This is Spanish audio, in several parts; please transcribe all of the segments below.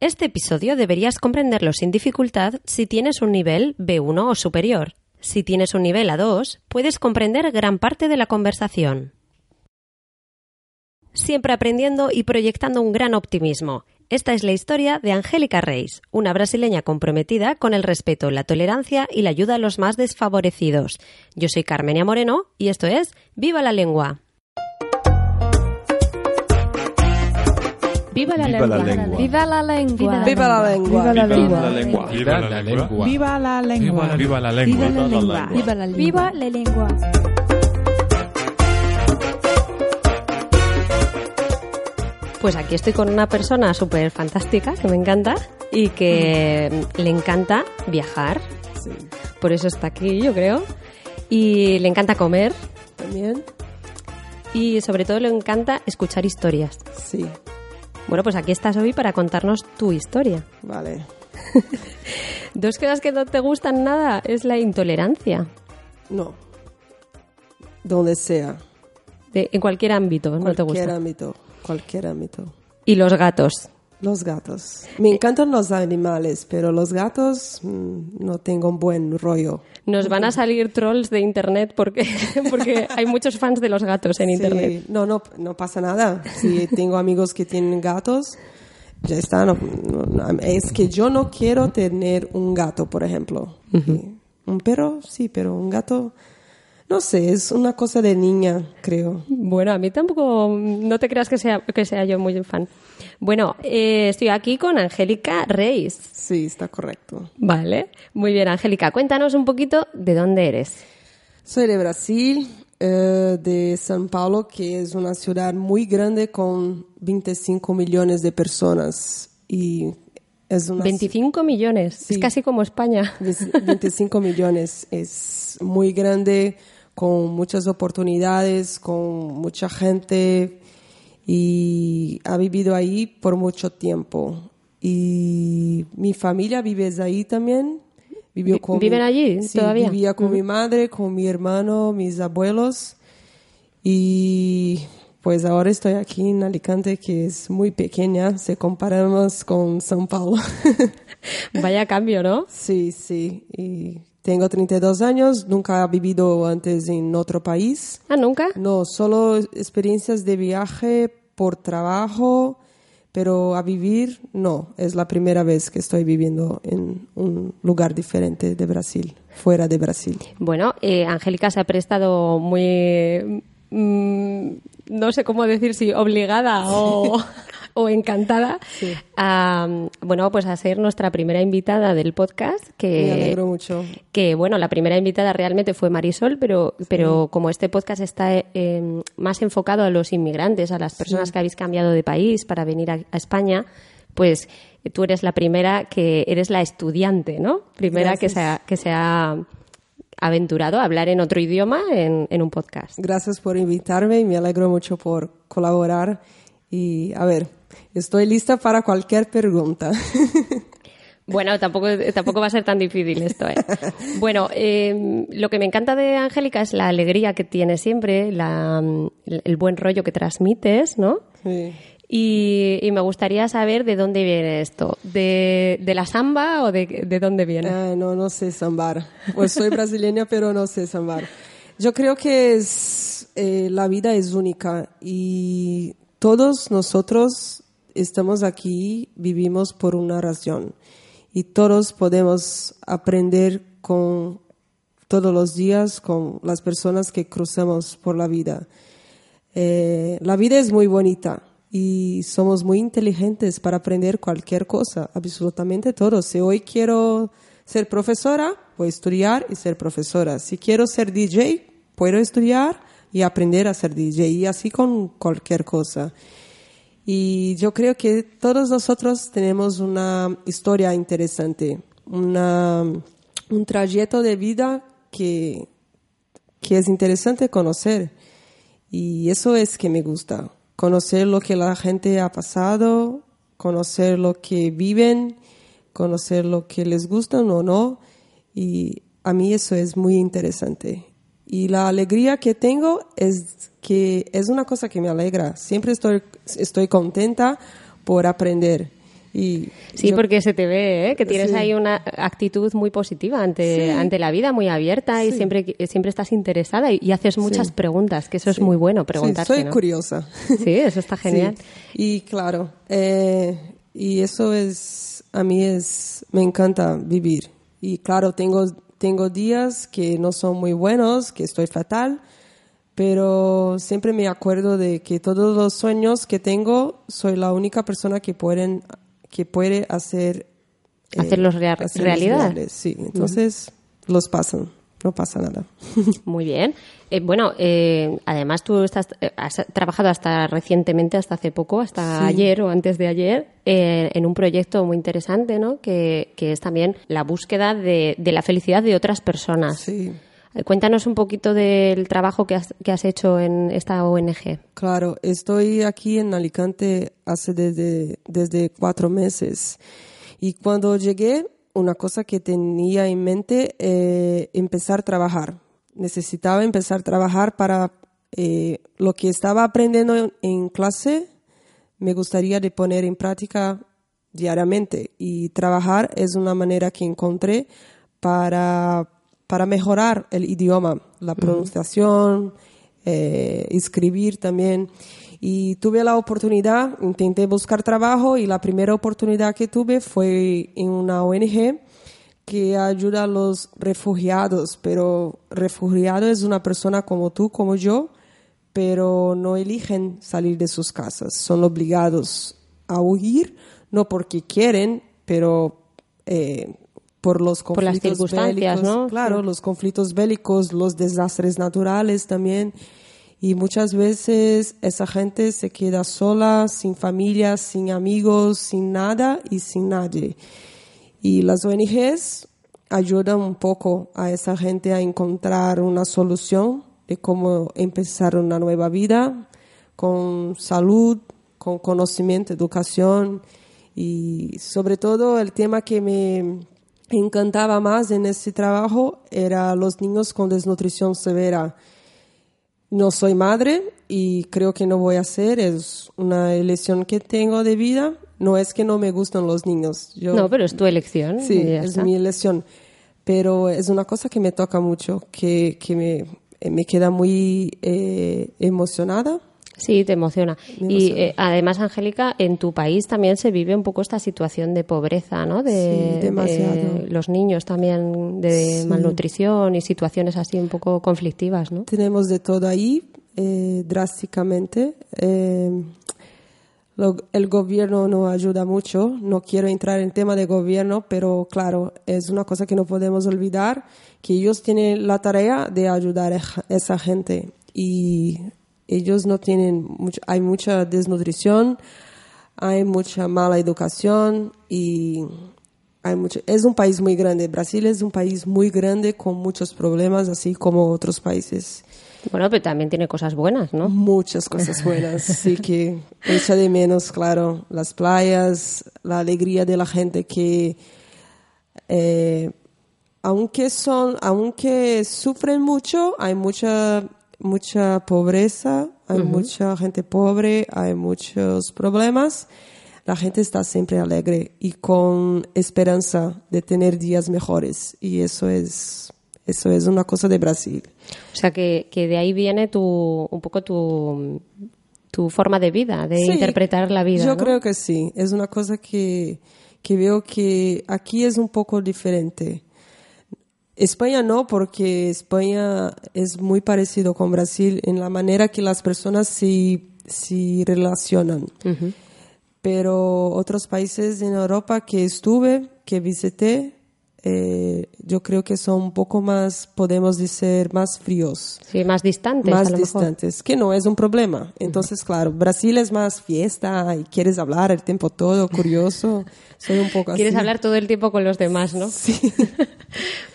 Este episodio deberías comprenderlo sin dificultad si tienes un nivel B1 o superior. Si tienes un nivel A2, puedes comprender gran parte de la conversación. Siempre aprendiendo y proyectando un gran optimismo. Esta es la historia de Angélica Reis, una brasileña comprometida con el respeto, la tolerancia y la ayuda a los más desfavorecidos. Yo soy Carmenia Moreno y esto es Viva la lengua. Viva la Viva la lengua. Viva la lengua. Viva la lengua. Viva la lengua. lengua. Viva la lengua. Viva la lengua. Viva la lengua. Viva la lengua. Viva la lengua. Viva la lengua. Pues aquí estoy con una persona súper fantástica que me encanta y que le encanta viajar. Sí, Por eso está aquí, yo creo. Y le encanta comer también. y sobre todo le encanta escuchar historias. Sí, Bueno, pues aquí estás hoy para contarnos tu historia. vale. Dos cosas que no te gustan nada es la intolerancia, No. Donde sea. de- en cualquier ámbito, no te Cualquier gusta. ámbito. Cualquier ámbito. Y los gatos. Los gatos. Me encantan los animales, pero los gatos mm, no tengo un buen rollo. Nos van a salir trolls de internet porque, porque hay muchos fans de los gatos en Sí, internet. No, no, no pasa nada. Si tengo amigos que tienen gatos, ya está. no- es que yo no quiero tener un gato, por ejemplo. Un perro, sí, pero un gato, no sé, es una cosa de niña, creo. Bueno, a mí tampoco, no te creas que sea, que sea yo muy fan. Bueno, eh, estoy aquí con Angélica Reis. Sí, está correcto. Vale, muy bien, Angélica, cuéntanos un poquito de dónde eres. Soy de Brasil, eh, de São Paulo, que es una ciudad muy grande con 25 millones de personas. Y es una 25 millones, es casi como España. 25 millones es muy grande, con muchas oportunidades, con mucha gente y ha vivido ahí por mucho tiempo. Y mi familia vive ahí también. Vivió con ¿viven mi- allí Sí, todavía? Vivía con mi madre, con mi hermano, mis abuelos. Y pues ahora estoy aquí en Alicante, que es muy pequeña, si comparamos con São Paulo. Vaya cambio, ¿no? Sí, sí. Y tengo 32 años, nunca he vivido antes en otro país. Ah, nunca. No, solo experiencias de viaje por trabajo, pero a vivir no. Es la primera vez que estoy viviendo en un lugar diferente de Brasil, fuera de Brasil. Bueno, eh, Angélica se ha prestado muy, mm, no sé cómo decir si obligada o, o encantada a, bueno, pues a ser nuestra primera invitada del podcast. Que, Me alegro mucho. que bueno, la primera invitada realmente fue Marisol, pero, pero como este podcast está eh, más enfocado a los inmigrantes, a las personas que habéis cambiado de país para venir a, a España, pues tú eres la primera que eres la estudiante, ¿no? Primera que se, ha, que se ha aventurado a hablar en otro idioma en, en un podcast. Gracias por invitarme y me alegro mucho por colaborar. Y a ver, estoy lista para cualquier pregunta. Bueno, tampoco, tampoco va a ser tan difícil esto. ¿eh? Bueno, eh, lo que me encanta de Angélica es la alegría que tiene siempre, la, el buen rollo que transmites, ¿no? Sí. Y, y me gustaría saber de dónde viene esto. ¿De, de la samba o de, de dónde viene? Ah, no, no sé sambar. Pues soy brasileña, pero no sé sambar. Yo creo que es, eh, la vida es única y todos nosotros estamos aquí, vivimos por una razón y todos podemos aprender con todos los días con las personas que cruzamos por la vida. Eh, la vida es muy bonita y somos muy inteligentes para aprender cualquier cosa, absolutamente todo. Si hoy quiero ser profesora, voy a estudiar y ser profesora. Si quiero ser DJ, puedo estudiar y aprender a ser DJ y así con cualquier cosa. Y yo creo que todos nosotros tenemos una historia interesante, una, un trayecto de vida que, que es interesante conocer. Y eso es que me gusta, conocer lo que la gente ha pasado, conocer lo que viven, conocer lo que les gusta o no. Y a mí eso es muy interesante. Y la alegría que tengo es que es una cosa que me alegra. Siempre estoy, estoy contenta por aprender. Y sí, yo- porque se te ve, ¿eh? que tienes Sí. ahí una actitud muy positiva ante, Sí. ante la vida, muy abierta y siempre, siempre estás interesada y, y haces muchas preguntas, que eso es muy bueno, Sí, preguntarse. soy ¿no? curiosa. Sí, eso está genial. Y claro, eh, y eso es, a mí es, me encanta vivir. Y claro, tengo, tengo días que no son muy buenos, que estoy fatal, pero siempre me acuerdo de que todos los sueños que tengo, soy la única persona que pueden, que puede hacer eh, Hacerlos rea- hacerlos realidad. reales. Sí, entonces los pasan, no pasa nada. Muy bien. Eh, bueno, eh, además tú estás, eh, has trabajado hasta recientemente, hasta hace poco, hasta Sí. ayer o antes de ayer, en un proyecto muy interesante, ¿no? Que, que es también la búsqueda de, de la felicidad de otras personas. Sí. Cuéntanos un poquito del trabajo que has, que has hecho en esta ONG. Claro, estoy aquí en Alicante hace desde, desde cuatro meses. Y cuando llegué, una cosa que tenía en mente, eh, empezar a trabajar. Necesitaba empezar a trabajar para eh, lo que estaba aprendiendo en, en clase, me gustaría de poner en práctica diariamente. Y trabajar es una manera que encontré para, para mejorar el idioma, la pronunciación, eh, escribir también. Y tuve la oportunidad, intenté buscar trabajo y la primera oportunidad que tuve fue en una ONG que ayuda a los refugiados, pero refugiado es una persona como tú, como yo, pero no eligen salir de sus casas, son obligados a huir, no porque quieren, pero eh, por los Por las conflictos circunstancias, bélicos, ¿no? Claro, Sí. los conflictos bélicos, los desastres naturales también. Y muchas veces esa gente se queda sola, sin familia, sin amigos, sin nada y sin nadie. Y las ONGs ayudan un poco a esa gente a encontrar una solución de cómo empezar una nueva vida con salud, con conocimiento, educación y sobre todo el tema que me encantaba más en este trabajo era los niños con desnutrición severa. No soy madre y creo que no voy a ser, es una elección que tengo de vida. No es que no me gustan los niños. Yo, No, pero es tu elección. Sí, es está. mi elección. Pero es una cosa que me toca mucho, que, que me, me queda muy eh, emocionada. Sí, te emociona. Me y eh, además, Angélica, en tu país también se vive un poco esta situación de pobreza, ¿no? De, Sí, demasiado. de los niños también de Sí. malnutrición y situaciones así un poco conflictivas, ¿no? Tenemos de todo ahí, eh, drásticamente. Eh, lo- el gobierno no ayuda mucho. No quiero entrar en tema de gobierno, pero claro, es una cosa que no podemos olvidar, que ellos tienen la tarea de ayudar a esa gente. Y ellos no tienen mucho, hay mucha desnutrición, hay mucha mala educación y hay mucho, es un país muy grande. Brasil es un país muy grande con muchos problemas, así como otros países. Bueno, pero también tiene cosas buenas, ¿no? Muchas cosas buenas, sí que echa de menos, claro, las playas, la alegría de la gente que, eh, aunque son, aunque sufren mucho, hay mucha, mucha pobreza, hay mucha gente pobre, hay muchos problemas. La gente está siempre alegre y con esperanza de tener días mejores y eso es, eso es una cosa de Brasil. O sea, que, que de ahí viene tu, un poco tu, tu forma de vida, de Sí, interpretar la vida. Yo ¿no? creo que sí. Es una cosa que, que veo que aquí es un poco diferente. España no, porque España es muy parecido con Brasil en la manera que las personas se, se relacionan. Pero otros países en Europa que estuve, que visité, eh, yo creo que son un poco más, podemos decir, más fríos. Sí, más distantes. más a lo mejor. distantes, que no es un problema. Entonces, claro, Brasil es más fiesta y quieres hablar el tiempo todo, curioso. Soy un poco Quieres así. hablar todo el tiempo con los demás, ¿no? Sí.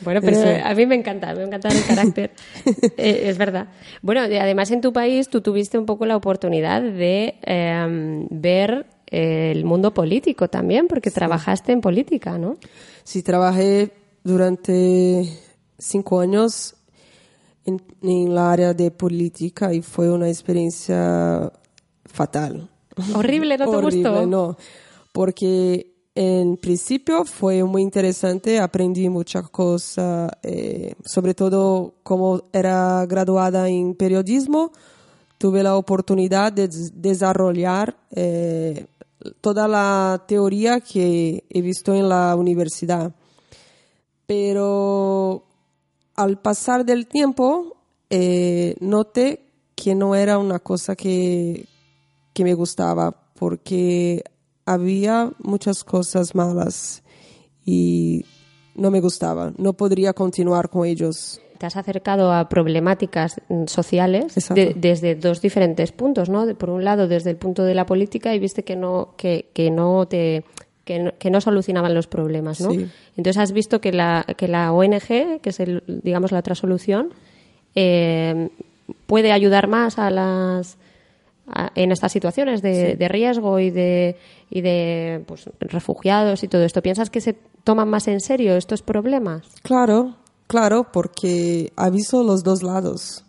Bueno, pero Eh. a mí me encanta, me encanta el carácter. Eh, es verdad. Bueno, además en tu país tú tuviste un poco la oportunidad de eh, ver el mundo político también, porque trabajaste en política, ¿no? Sí, trabajé durante cinco años en, en la área de política y fue una experiencia fatal. Horrible, ¿no te Horrible, gustó? no, porque en principio fue muy interesante, aprendí muchas cosas, eh, sobre todo como era graduada en periodismo, tuve la oportunidad de des- desarrollar eh, toda la teoría que he visto en la universidad. Pero al pasar del tiempo, eh, noté que no era una cosa que, que me gustaba, porque había muchas cosas malas y no me gustaba. No podría continuar con ellos. Te has acercado a problemáticas mm, sociales de- desde dos diferentes puntos, ¿no? Por un lado, desde el punto de la política y viste que no, que, que no te que no, que no solucionaban los problemas, ¿no? Sí. Entonces has visto que la, que la ONG, que es el, digamos la otra solución, eh, puede ayudar más a las a- en estas situaciones de, de riesgo y de y de pues, refugiados y todo esto. ¿Piensas que se toman más en serio estos problemas? Claro, claro, porque aviso los dos lados.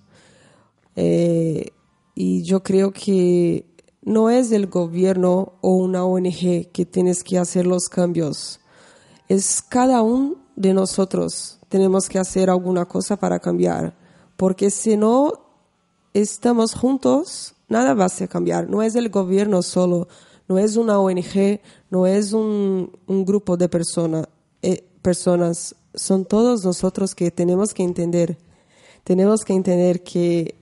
Eh, y yo creo que no es el gobierno o una ONG que tienes que hacer los cambios. Es cada uno de nosotros. Tenemos que hacer alguna cosa para cambiar. Porque si no estamos juntos, nada va a cambiar. No es el gobierno solo, no es una ONG, no es un, un grupo de persona- eh, personas. Son todos nosotros que tenemos que entender. Tenemos que entender que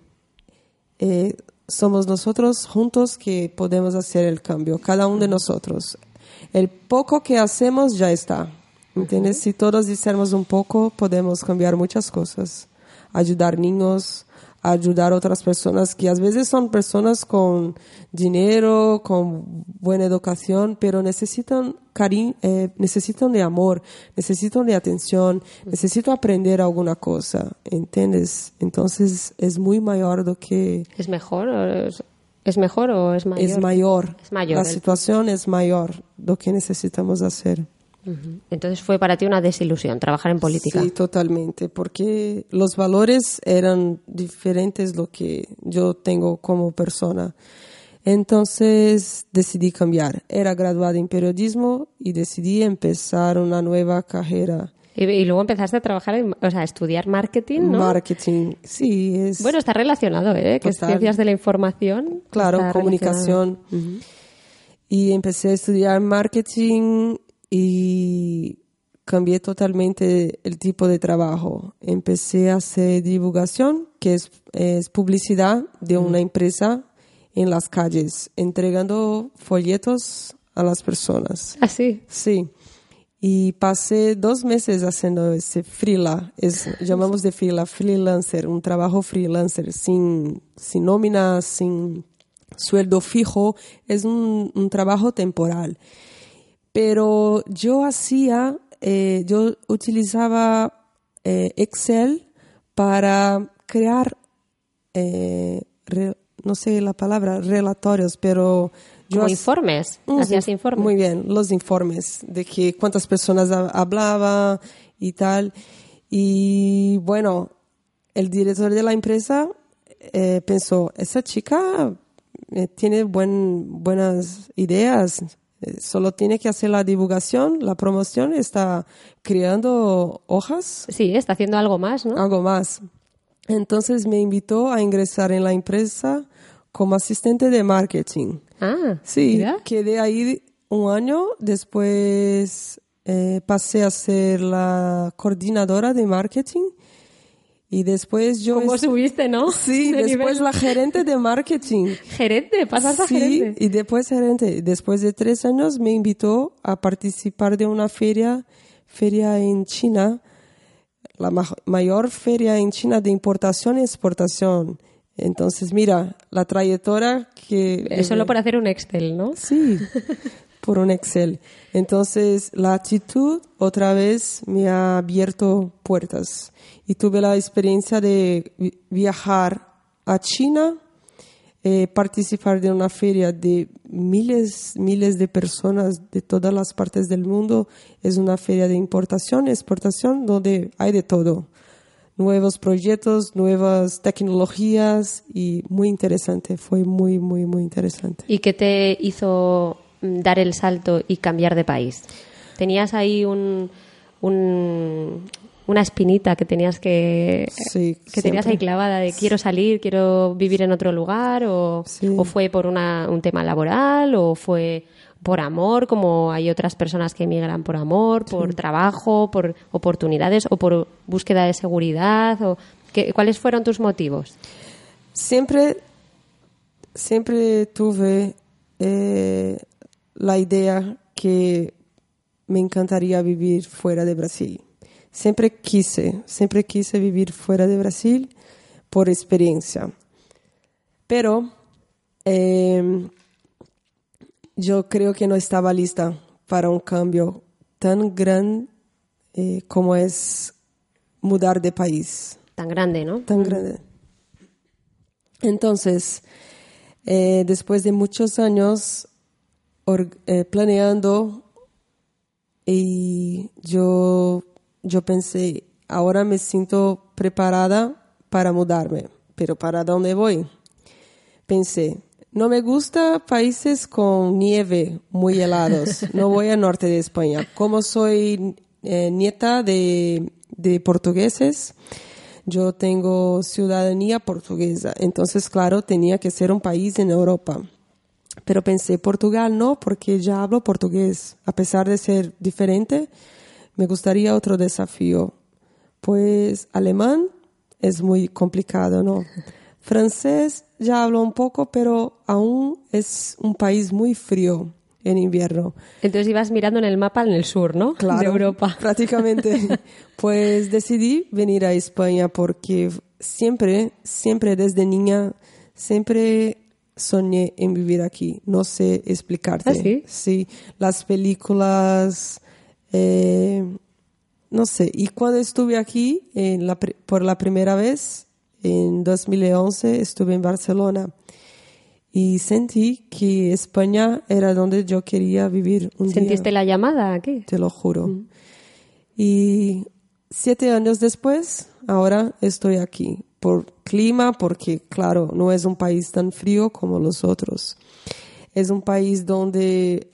eh, somos nosotros juntos que podemos hacer el cambio, cada uno de nosotros. El poco que hacemos ya está. ¿Entiendes? Si todos hiciéramos un poco, podemos cambiar muchas cosas. Ayudar niños, ayudar a otras personas que a veces son personas con dinero, con buena educación, pero necesitan cariño, eh, necesitan de amor, necesitan de atención, necesitan aprender alguna cosa, ¿entiendes? Entonces es muy mayor do que ¿Es mejor o es, es mejor o es mayor? es mayor. Es mayor La el- situación es mayor do que necesitamos hacer. Entonces fue para ti una desilusión trabajar en política. Sí, totalmente, porque los valores eran diferentes lo que yo tengo como persona. Entonces decidí cambiar. Era graduada en periodismo y decidí empezar una nueva carrera. Y, y luego empezaste a trabajar, en, o sea, a estudiar marketing, ¿no? Marketing, sí, es bueno, está relacionado, ¿eh? Que es Total. ciencias de la información. claro, comunicación. Y empecé a estudiar marketing y cambié totalmente el tipo de trabajo. Empecé a hacer divulgación, que es, es publicidad de una empresa en las calles, entregando folletos a las personas. Ah, sí. Sí. Y pasé dos meses haciendo ese freela, es, llamamos de freela, freelancer, un trabajo freelancer, sin, sin nómina, sin sueldo fijo, es un, un trabajo temporal. Pero yo hacía, eh, yo utilizaba eh, Excel para crear, eh, re- no sé la palabra, relatorios, pero yo Como informes. Mm, Hacías informes. Muy bien, los informes de que cuántas personas ha- hablaba y tal. Y bueno, el director de la empresa eh, pensó, esa chica eh, tiene buen, buenas ideas, solo tiene que hacer la divulgación, la promoción, está creando hojas Sí, está haciendo algo más, ¿no? algo más. Entonces me invitó a ingresar en la empresa como asistente de marketing. Ah, Sí, mira. quedé ahí un año, después eh, pasé a ser la coordinadora de marketing y después yo... ¿Cómo es- subiste, no? Sí, De después nivel. la gerente de marketing. Gerente, pasas a Sí, gerente. y después gerente. Después de tres años me invitó a participar de una feria, feria en China, la ma- mayor feria en China de importación y exportación. Entonces, mira, la trayectoria que... Es solo por hacer un Excel, ¿no? Sí, por un Excel. Entonces, la actitud otra vez me ha abierto puertas. Y tuve la experiencia de vi- viajar a China, eh, participar de una feria de miles, miles de personas de todas las partes del mundo. Es una feria de importación, exportación, donde hay de todo. Nuevos proyectos, nuevas tecnologías y muy interesante. Fue muy, muy, muy interesante. ¿Y qué te hizo mm, dar el salto y cambiar de país? ¿Tenías ahí un, un- una espinita que tenías que, Sí, que tenías ahí clavada de quiero salir, quiero vivir en otro lugar? ¿O, Sí. o fue por una, un tema laboral? ¿O fue por amor, como hay otras personas que emigran por amor, por trabajo, por oportunidades o por búsqueda de seguridad? O, ¿qué- ¿Cuáles fueron tus motivos? Siempre, siempre tuve eh, la idea que me encantaría vivir fuera de Brasil. Siempre quise, siempre quise vivir fuera de Brasil por experiencia. Pero eh, yo creo que no estaba lista para un cambio tan grande eh, como es mudar de país Tan grande, ¿no? tan grande. Entonces, eh, después de muchos años or- eh, planeando, y yo, yo pensé, ahora me siento preparada para mudarme, pero ¿para dónde voy? Pensé, no me gusta países con nieve muy helados, no voy al norte de España. Como soy eh, nieta de, de portugueses, yo tengo ciudadanía portuguesa, entonces claro, tenía que ser un país en Europa. Pero pensé, Portugal no, porque ya hablo portugués. A pesar de ser diferente, me gustaría otro desafío. Pues alemán es muy complicado, ¿no? Francés ya hablo un poco, pero aún es un país muy frío en invierno. Entonces ibas mirando en el mapa en el sur, ¿no? Claro, De Europa. Prácticamente. pues decidí venir a España porque siempre, siempre desde niña, siempre soñé en vivir aquí. No sé explicarte. ¿Ah, sí? Sí, las películas, eh, no sé. Y cuando estuve aquí en la pri- por la primera vez, en 2011, estuve en Barcelona. Y sentí que España era donde yo quería vivir un día ¿Sentiste la llamada aquí? te lo juro. Y siete años después, ahora estoy aquí. Por clima, porque claro, no es un país tan frío como los otros. Es un país donde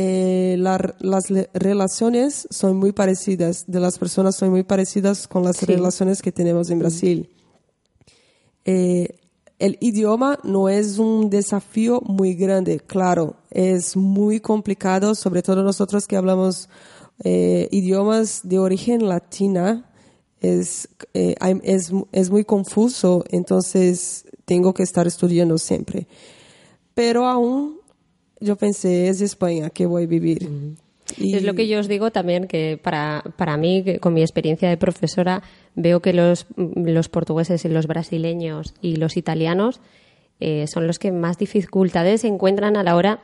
eh, la- las relaciones son muy parecidas, de las personas son muy parecidas con las Sí. relaciones que tenemos en Brasil. Eh, el idioma no es un desafío muy grande, claro, es muy complicado, sobre todo nosotros que hablamos eh, idiomas de origen latina, es, eh, es, es muy confuso, entonces tengo que estar estudiando siempre. Pero aún yo pensé, es España que voy a vivir. Y- Es lo que yo os digo también, que para, para mí, que con mi experiencia de profesora, veo que los, los portugueses y los brasileños y los italianos eh, son los que más dificultades encuentran a la hora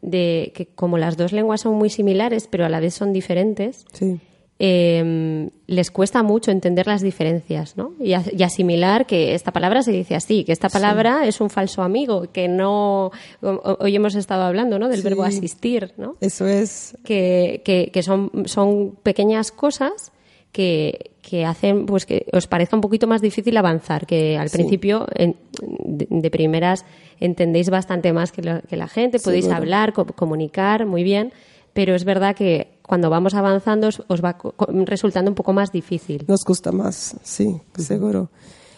de que, como las dos lenguas son muy similares, pero a la vez son diferentes, Sí. Eh, les cuesta mucho entender las diferencias, ¿no? Y, a- y asimilar que esta palabra se dice así, que esta palabra es un falso amigo, que no. Hoy hemos estado hablando, ¿no? Del Sí. verbo asistir, ¿no? Eso es, que, que, que son, son pequeñas cosas que, que hacen pues que os parezca un poquito más difícil avanzar, que al Sí. principio en- de, de primeras entendéis bastante más que la, que la gente, podéis hablar, co- comunicar muy bien, pero es verdad que cuando vamos avanzando os, va resultando un poco más difícil. nos gusta más, sí, seguro.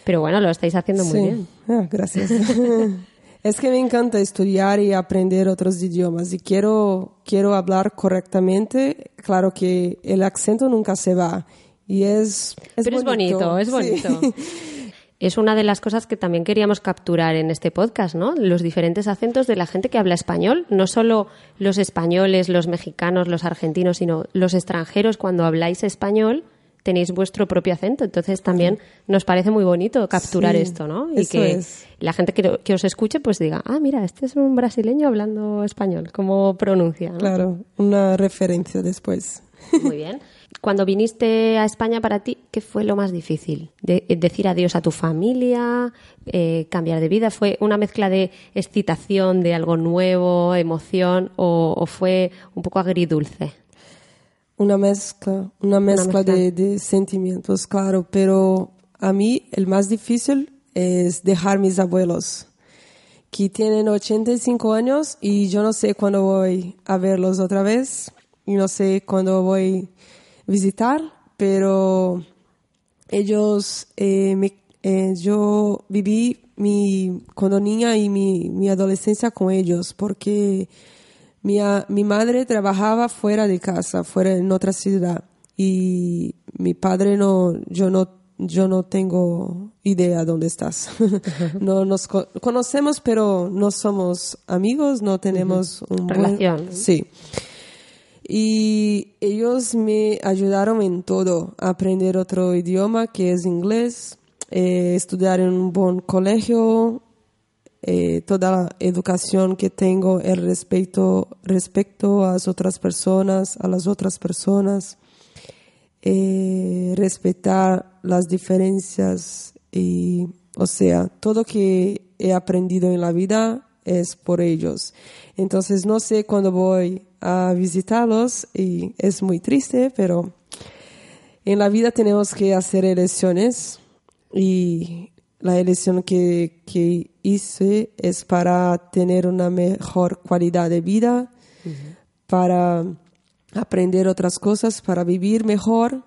Pero bueno, lo estáis haciendo muy bien. Ah, gracias. es que me encanta estudiar y aprender otros idiomas y quiero, quiero hablar correctamente. Claro que el acento nunca se va y es, es Pero es bonito, es Sí. es una de las cosas que también queríamos capturar en este podcast, ¿no? Los diferentes acentos de la gente que habla español, no solo los españoles, los mexicanos, los argentinos, sino los extranjeros cuando habláis español tenéis vuestro propio acento. Entonces también nos parece muy bonito capturar Sí, esto, ¿no? Y que es. la gente que, que os escuche pues diga, ah, mira, este es un brasileño hablando español, ¿cómo pronuncia? no? Claro, una referencia después. Muy bien. Cuando viniste a España para ti, ¿qué fue lo más difícil? De- eh, decir adiós a tu familia, eh, cambiar de vida. ¿Fue una mezcla de excitación, de algo nuevo, emoción, o, o fue un poco agridulce? Una mezcla, una mezcla, mezcla. De, de sentimientos, claro, pero a mí el más difícil es dejar mis abuelos, que tienen 85 años y yo no sé cuándo voy a verlos otra vez y no sé cuándo voy a visitar, pero ellos, eh, me- eh, yo viví mi, cuando niña y mi, mi adolescencia con ellos porque mi, a- mi madre trabajaba fuera de casa, fuera en otra ciudad y mi padre no, yo no, yo no tengo idea dónde estás. no nos co- conocemos, pero no somos amigos, no tenemos un buen- Relación. sí. Y ellos me ayudaron en todo, aprender otro idioma que es inglés, eh, estudiar en un buen colegio, eh, toda la educación que tengo, el respeto, respecto a las otras personas, a las otras personas, eh, respetar las diferencias y, o sea, todo que he aprendido en la vida es por ellos. Entonces no sé cuándo voy a visitarlos y es muy triste, pero en la vida tenemos que hacer elecciones y la elección que, que hice es para tener una mejor calidad de vida, para aprender otras cosas, para vivir mejor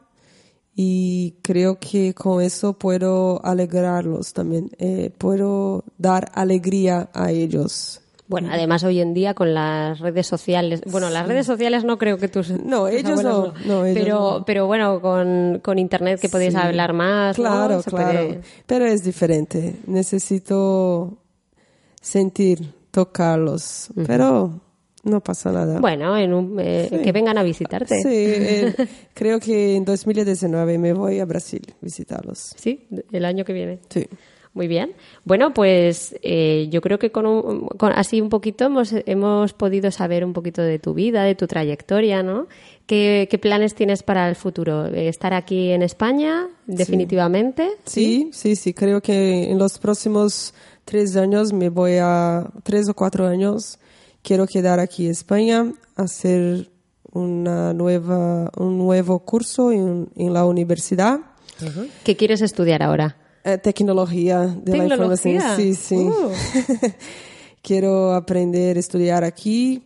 y creo que con eso puedo alegrarlos también, eh, puedo dar alegría a ellos. Bueno, además hoy en día con las redes sociales, bueno, las redes sociales no creo que tus, No, ellos abuelos no, no, ellos pero, no. pero bueno, con, con internet que podéis Sí. hablar más, ¿no? Claro, Se claro. puede- Pero es diferente. Necesito sentir, tocarlos. Pero no pasa nada. Bueno, en un- eh, Sí. que vengan a visitarte. Sí, eh, creo que en 2019 me voy a Brasil visitarlos. Sí, el año que viene. Sí. Muy bien. Bueno, pues eh, yo creo que con, un- con así un poquito hemos, hemos podido saber un poquito de tu vida, de tu trayectoria, ¿no? ¿Qué, qué planes tienes para el futuro? Eh, ¿Estar aquí en España definitivamente? Sí, sí, sí. Creo que en los próximos tres años me voy a, tres o cuatro años, quiero quedar aquí en España, hacer una nueva, un nuevo curso en, en la universidad. ¿Qué quieres estudiar ahora? Eh, tecnología de la información. ¿Tecnología? Sí, sí. Uh. Quiero aprender a estudiar aquí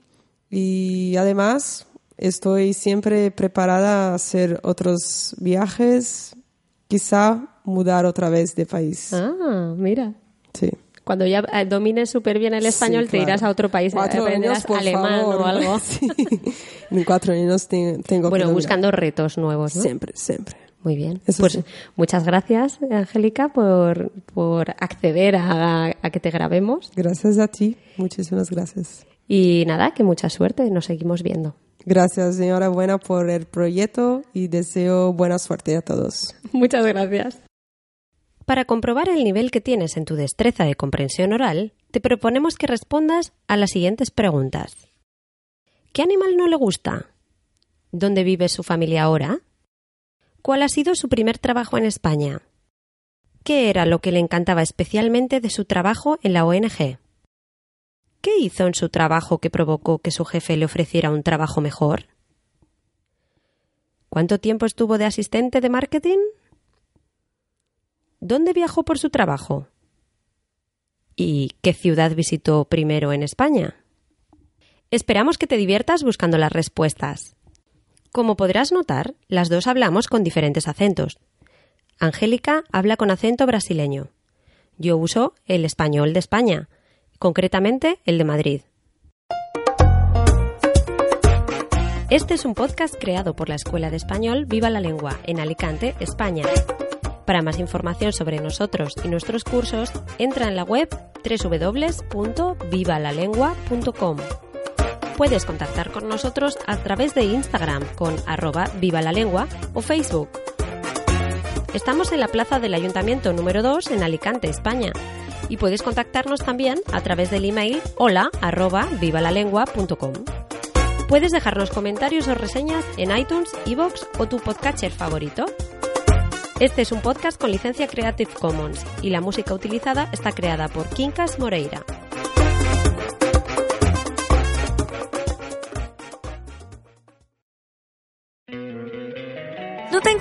y además estoy siempre preparada a hacer otros viajes, quizá mudar otra vez de país. Ah, mira. Sí. Cuando ya eh, domines súper bien el español, Sí, te irás claro. a otro país, eh, Cuatro aprenderás años, alemán favor. o algo. Sí. En cuatro años te- tengo que Bueno, dominar. buscando retos nuevos, ¿no? Siempre, siempre. Muy bien. Eso pues sí. muchas gracias, Angélica, por, por acceder a, a que te grabemos. Gracias a ti. Muchísimas gracias. Y nada, que mucha suerte. Nos seguimos viendo. Gracias, enhorabuena por el proyecto y deseo buena suerte a todos. Muchas gracias. Para comprobar el nivel que tienes en tu destreza de comprensión oral, te proponemos que respondas a las siguientes preguntas. ¿Qué animal no le gusta? ¿Dónde vive su familia ahora? ¿Cuál ha sido su primer trabajo en España? ¿Qué era lo que le encantaba especialmente de su trabajo en la ONG? ¿Qué hizo en su trabajo que provocó que su jefe le ofreciera un trabajo mejor? ¿Cuánto tiempo estuvo de asistente de marketing? ¿Dónde viajó por su trabajo? ¿Y qué ciudad visitó primero en España? Esperamos que te diviertas buscando las respuestas. Como podrás notar, las dos hablamos con diferentes acentos. Angélica habla con acento brasileño. Yo uso el español de España, concretamente el de Madrid. Este es un podcast creado por la Escuela de Español Viva la Lengua en Alicante, España. Para más información sobre nosotros y nuestros cursos, entra en la web www.vivalalengua.com. Puedes contactar con nosotros a través de Instagram con arroba viva la lengua o Facebook. Estamos en la plaza del Ayuntamiento número 2 en Alicante, España. Y puedes contactarnos también a través del email hola arroba vivalalengua.com. Puedes dejarnos comentarios o reseñas en iTunes, iVoox o tu podcatcher favorito. Este es un podcast con licencia Creative Commons y la música utilizada está creada por Quincas Moreira.